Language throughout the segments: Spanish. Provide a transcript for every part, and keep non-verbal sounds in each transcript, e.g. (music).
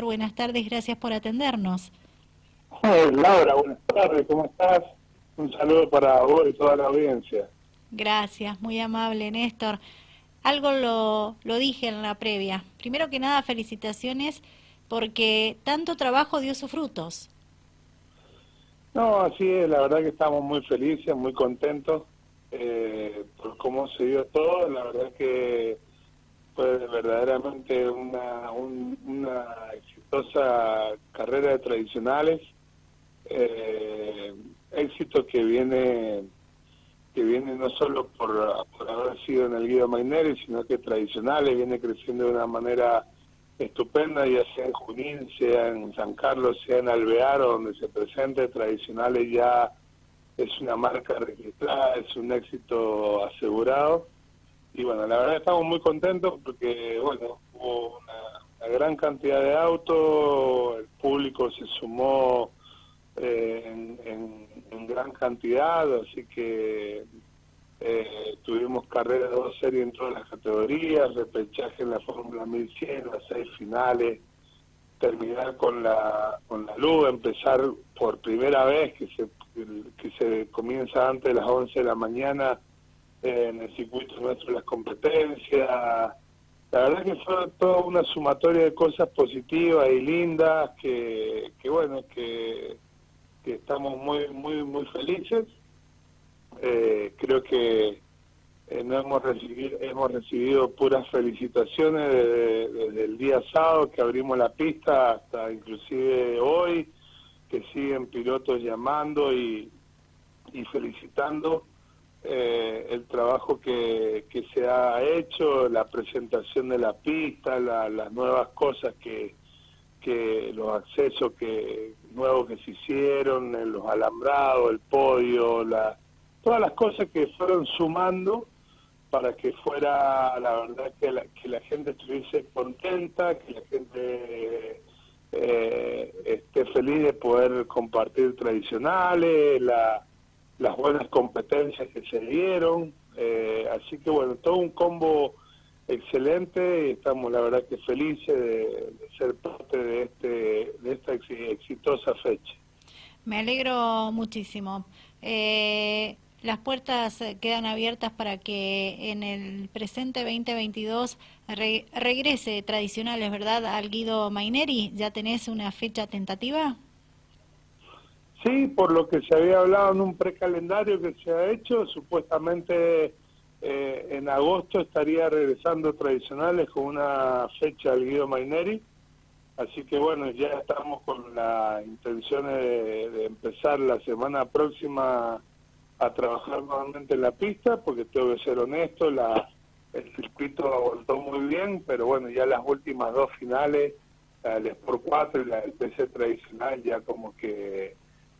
buenas tardes, gracias por atendernos. Laura, buenas tardes, ¿cómo estás? Un saludo para vos y toda la audiencia. Gracias, muy amable Néstor. Algo lo, lo dije en la previa. Primero que nada, felicitaciones porque tanto trabajo dio sus frutos. No, así es, la verdad que estamos muy felices, muy contentos eh, por cómo se dio todo. La verdad que fue verdaderamente una, una exitosa carrera de tradicionales, eh, éxito que viene que viene no solo por, haber sido en el Guido Maineri, sino que tradicionales, viene creciendo de una manera estupenda, ya sea en Junín, sea en San Carlos, sea en Alvear, donde se presente, tradicionales ya es una marca registrada, es un éxito asegurado y bueno, la verdad estamos muy contentos porque, bueno, hubo una, gran cantidad de autos, el público se sumó eh, en, gran cantidad, así que eh, tuvimos carreras de dos series en todas las categorías, repechaje en la Fórmula 1100, las seis finales, terminar con la con la luz, empezar por primera vez que se que se comienza antes de las 11 de la mañana en el circuito nuestro las competencias. La verdad que fue toda una sumatoria de cosas positivas y lindas que, que bueno, que, que estamos muy, muy, muy felices. Eh, creo que eh, no hemos recibido, hemos recibido puras felicitaciones desde, el día sábado que abrimos la pista hasta inclusive hoy, que siguen pilotos llamando y, y felicitando eh, el trabajo que, que se ha hecho, la presentación de la pista, las nuevas cosas que, que los accesos que nuevos que se hicieron, en los alambrados, el podio, la, todas las cosas que fueron sumando para que fuera, la verdad, que la, que la gente estuviese contenta, que la gente eh, esté feliz de poder compartir tradicionales, la las buenas competencias que se dieron. Eh, así que bueno, todo un combo excelente y estamos la verdad que felices de, ser parte de, este, de esta exitosa fecha. Me alegro muchísimo. Eh, las puertas quedan abiertas para que en el presente 2022 regrese tradicionales, ¿verdad? Al Guido Maineri, ¿ya tenés una fecha tentativa? Sí, por lo que se había hablado en un precalendario que se ha hecho, supuestamente eh, en agosto estaría regresando tradicionales con una fecha al Guido Maineri. Así que bueno, ya estamos con la intención de, empezar la semana próxima a trabajar nuevamente en la pista, porque tengo que ser honesto, la, el circuito aguantó muy bien, pero bueno, ya las últimas dos finales, la del Sport 4 y la del PC tradicional, ya como que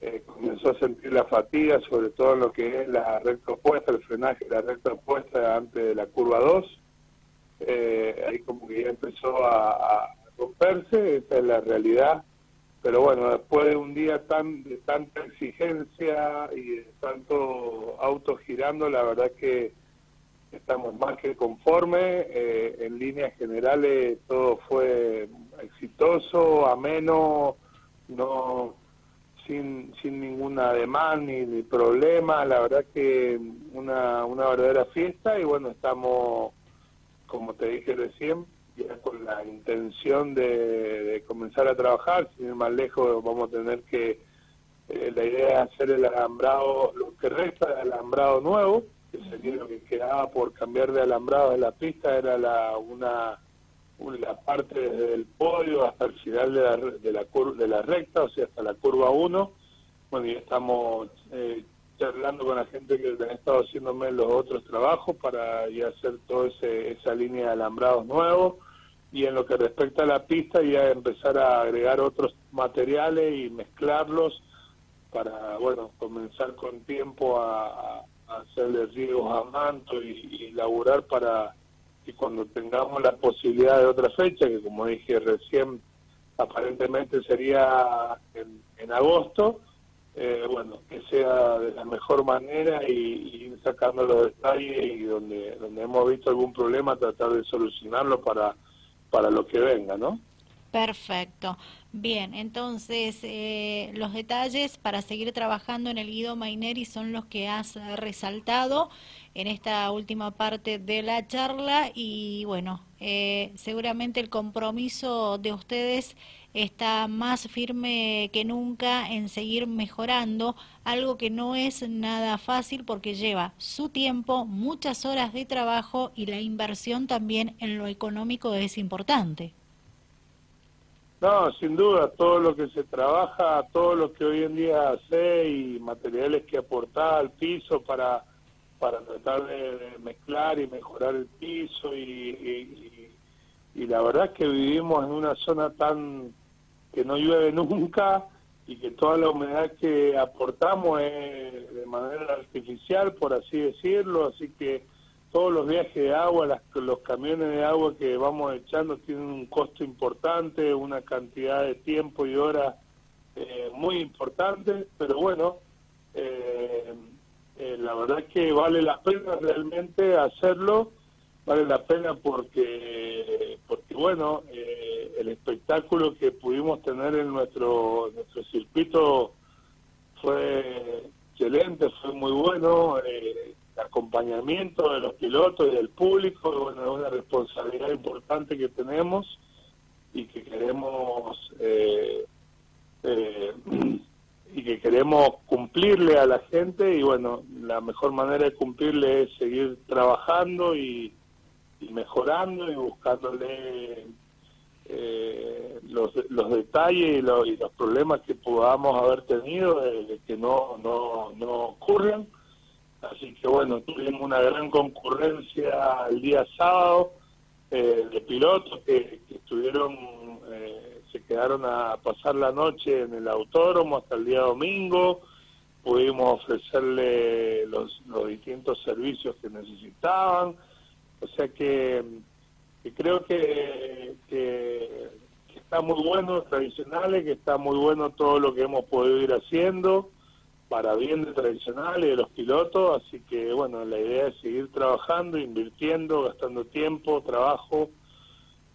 eh, comenzó a sentir la fatiga, sobre todo en lo que es la recta opuesta, el frenaje de la recta opuesta antes de la curva 2. Eh, ahí como que ya empezó a, romperse, esa es la realidad. Pero bueno, después de un día tan de tanta exigencia y de tanto auto girando, la verdad que estamos más que conformes. Eh, en líneas generales todo fue exitoso, ameno, no sin, sin ninguna ademán ni, problema, la verdad que una, una verdadera fiesta y bueno, estamos, como te dije recién, ya con la intención de, comenzar a trabajar, sin ir más lejos vamos a tener que, eh, la idea es hacer el alambrado, lo que resta del alambrado nuevo, que sería lo que quedaba por cambiar de alambrado de la pista, era la una la parte desde el podio hasta el final de la, de la, de la recta, o sea, hasta la curva 1. Bueno, y estamos eh, charlando con la gente que han estado haciéndome los otros trabajos para ya hacer toda esa línea de alambrados nuevos. Y en lo que respecta a la pista, ya empezar a agregar otros materiales y mezclarlos para, bueno, comenzar con tiempo a, a hacerle riegos a manto y, y laburar para y cuando tengamos la posibilidad de otra fecha, que como dije recién, aparentemente sería en, agosto, eh, bueno, que sea de la mejor manera y, ir sacando los detalles y donde, donde hemos visto algún problema, tratar de solucionarlo para, para lo que venga, ¿no? Perfecto. Bien, entonces eh, los detalles para seguir trabajando en el Guido Maineri son los que has resaltado en esta última parte de la charla y bueno, eh, seguramente el compromiso de ustedes está más firme que nunca en seguir mejorando, algo que no es nada fácil porque lleva su tiempo, muchas horas de trabajo y la inversión también en lo económico es importante. No, sin duda, todo lo que se trabaja, todo lo que hoy en día hace y materiales que aporta al piso para, para tratar de, mezclar y mejorar el piso y, y, la verdad es que vivimos en una zona tan que no llueve nunca y que toda la humedad que aportamos es de manera artificial, por así decirlo, así que todos los viajes de agua, los camiones de agua que vamos echando tienen un costo importante, una cantidad de tiempo y horas eh, muy importante, pero bueno, eh, eh, la verdad que vale la pena realmente hacerlo, vale la pena porque, porque bueno, el espectáculo que pudimos tener en nuestro, nuestro circuito fue excelente, fue muy bueno. Eh, acompañamiento de los pilotos y del público, bueno, es una responsabilidad importante que tenemos y que queremos eh, eh, (clears throat) y que queremos cumplirle a la gente y bueno, la mejor manera de cumplirle es seguir trabajando y, mejorando y buscándole eh, los, los detalles y, los problemas que podamos haber tenido de, que no, no, no ocurran Así que bueno, tuvimos una gran concurrencia el día sábado eh, de pilotos que, estuvieron, eh, se quedaron a pasar la noche en el autódromo hasta el día domingo. Pudimos ofrecerle los, los distintos servicios que necesitaban. O sea que, creo que, que, que está muy bueno tradicionales, que está muy bueno todo lo que hemos podido ir haciendo para bien de tradicionales de los pilotos, así que bueno, la idea es seguir trabajando, invirtiendo, gastando tiempo, trabajo,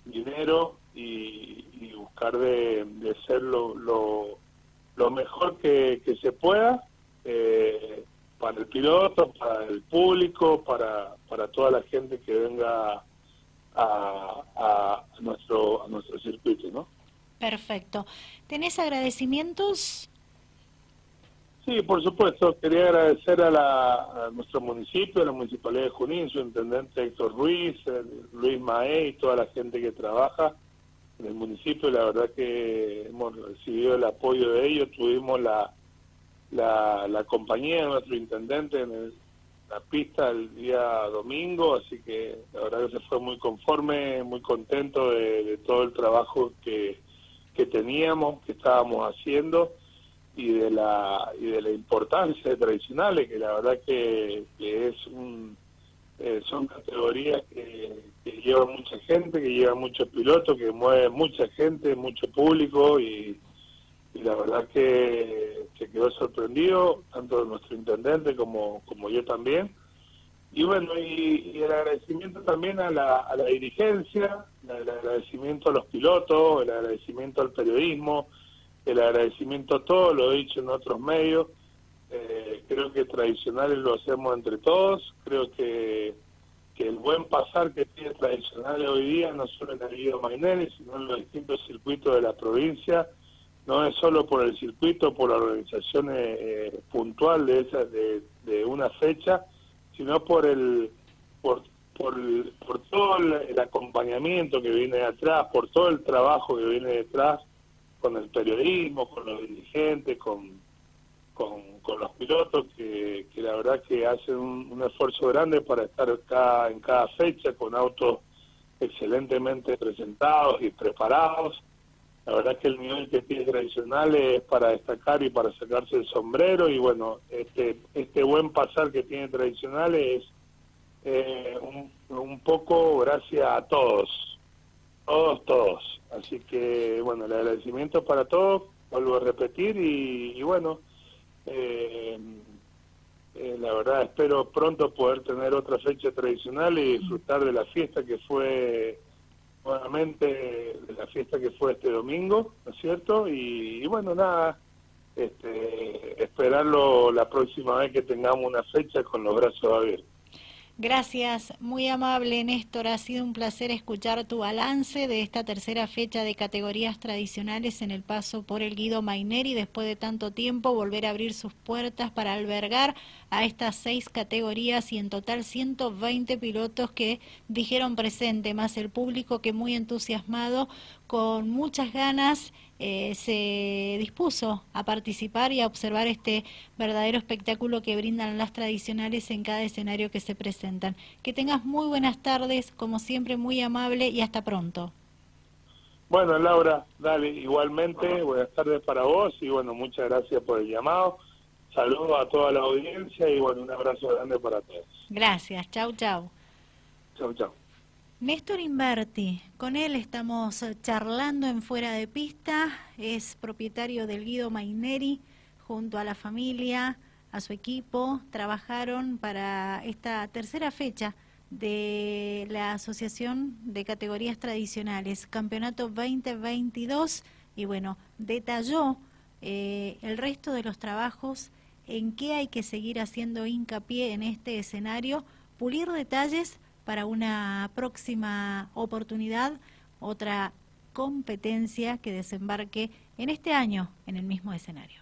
dinero y, buscar de, ser lo, lo, mejor que, se pueda eh, para el piloto, para el público, para, para toda la gente que venga a, a, nuestro, a nuestro circuito, ¿no? Perfecto. ¿Tenés agradecimientos Sí, por supuesto. Quería agradecer a, la, nuestro municipio, a la Municipalidad de Junín, su intendente Héctor Ruiz, Luis Mae y toda la gente que trabaja en el municipio. La verdad que hemos recibido el apoyo de ellos. Tuvimos la, la, compañía de nuestro intendente en la pista el día domingo, así que la verdad que se fue muy conforme, muy contento de, todo el trabajo que, que teníamos, que estábamos haciendo y de la y de la importancia de tradicionales que la verdad que, es un eh, son categorías que, llevan mucha gente que llevan muchos pilotos que mueven mucha gente mucho público y, la verdad que se quedó sorprendido tanto nuestro intendente como como yo también. Y bueno y, el agradecimiento también a la, a la dirigencia el agradecimiento a los pilotos el agradecimiento al periodismo el agradecimiento a todos, lo he dicho en otros medios, eh, creo que tradicionales lo hacemos entre todos, creo que, que el buen pasar que tiene tradicionales hoy día, no solo en el Guido Mainelli, sino en los distintos circuitos de la provincia, no es solo por el circuito, por la organización eh, puntual de, esa, de, una fecha, sino por el por, por, todo el acompañamiento que viene de atrás, por todo el trabajo que viene detrás con el periodismo, con los dirigentes, con, con, los pilotos, que, que, la verdad que hacen un, esfuerzo grande para estar en cada fecha con autos excelentemente presentados y preparados. La verdad que el nivel que tiene tradicional es para destacar y para sacarse el sombrero y bueno, este, este buen pasar que tiene tradicional es eh, un poco gracias a todos, todos, todos. Así que, bueno, el agradecimiento para todos, vuelvo a repetir, y, bueno, eh, eh, la verdad espero pronto poder tener otra fecha tradicional y disfrutar de la fiesta que fue nuevamente de la fiesta que fue este domingo, ¿no es cierto? Y, bueno, nada, este, esperarlo la próxima vez que tengamos una fecha con los brazos abiertos. Gracias, muy amable Néstor. Ha sido un placer escuchar tu balance de esta tercera fecha de categorías tradicionales en el paso por el Guido Maineri. Después de tanto tiempo, volver a abrir sus puertas para albergar a estas seis categorías y en total 120 pilotos que dijeron presente, más el público que muy entusiasmado, con muchas ganas eh, se dispuso a participar y a observar este verdadero espectáculo que brindan las tradicionales en cada escenario que se presentan. Que tengas muy buenas tardes, como siempre muy amable y hasta pronto. Bueno, Laura, dale, igualmente, buenas tardes para vos y bueno, muchas gracias por el llamado. Saludos a toda la audiencia y bueno, un abrazo grande para todos. Gracias, chau, chau. Chau, chau. Néstor Inverti, con él estamos charlando en Fuera de Pista, es propietario del Guido Maineri, junto a la familia, a su equipo, trabajaron para esta tercera fecha de la Asociación de Categorías Tradicionales, Campeonato 2022, y bueno, detalló eh, el resto de los trabajos, en qué hay que seguir haciendo hincapié en este escenario, pulir detalles, para una próxima oportunidad, otra competencia que desembarque en este año en el mismo escenario.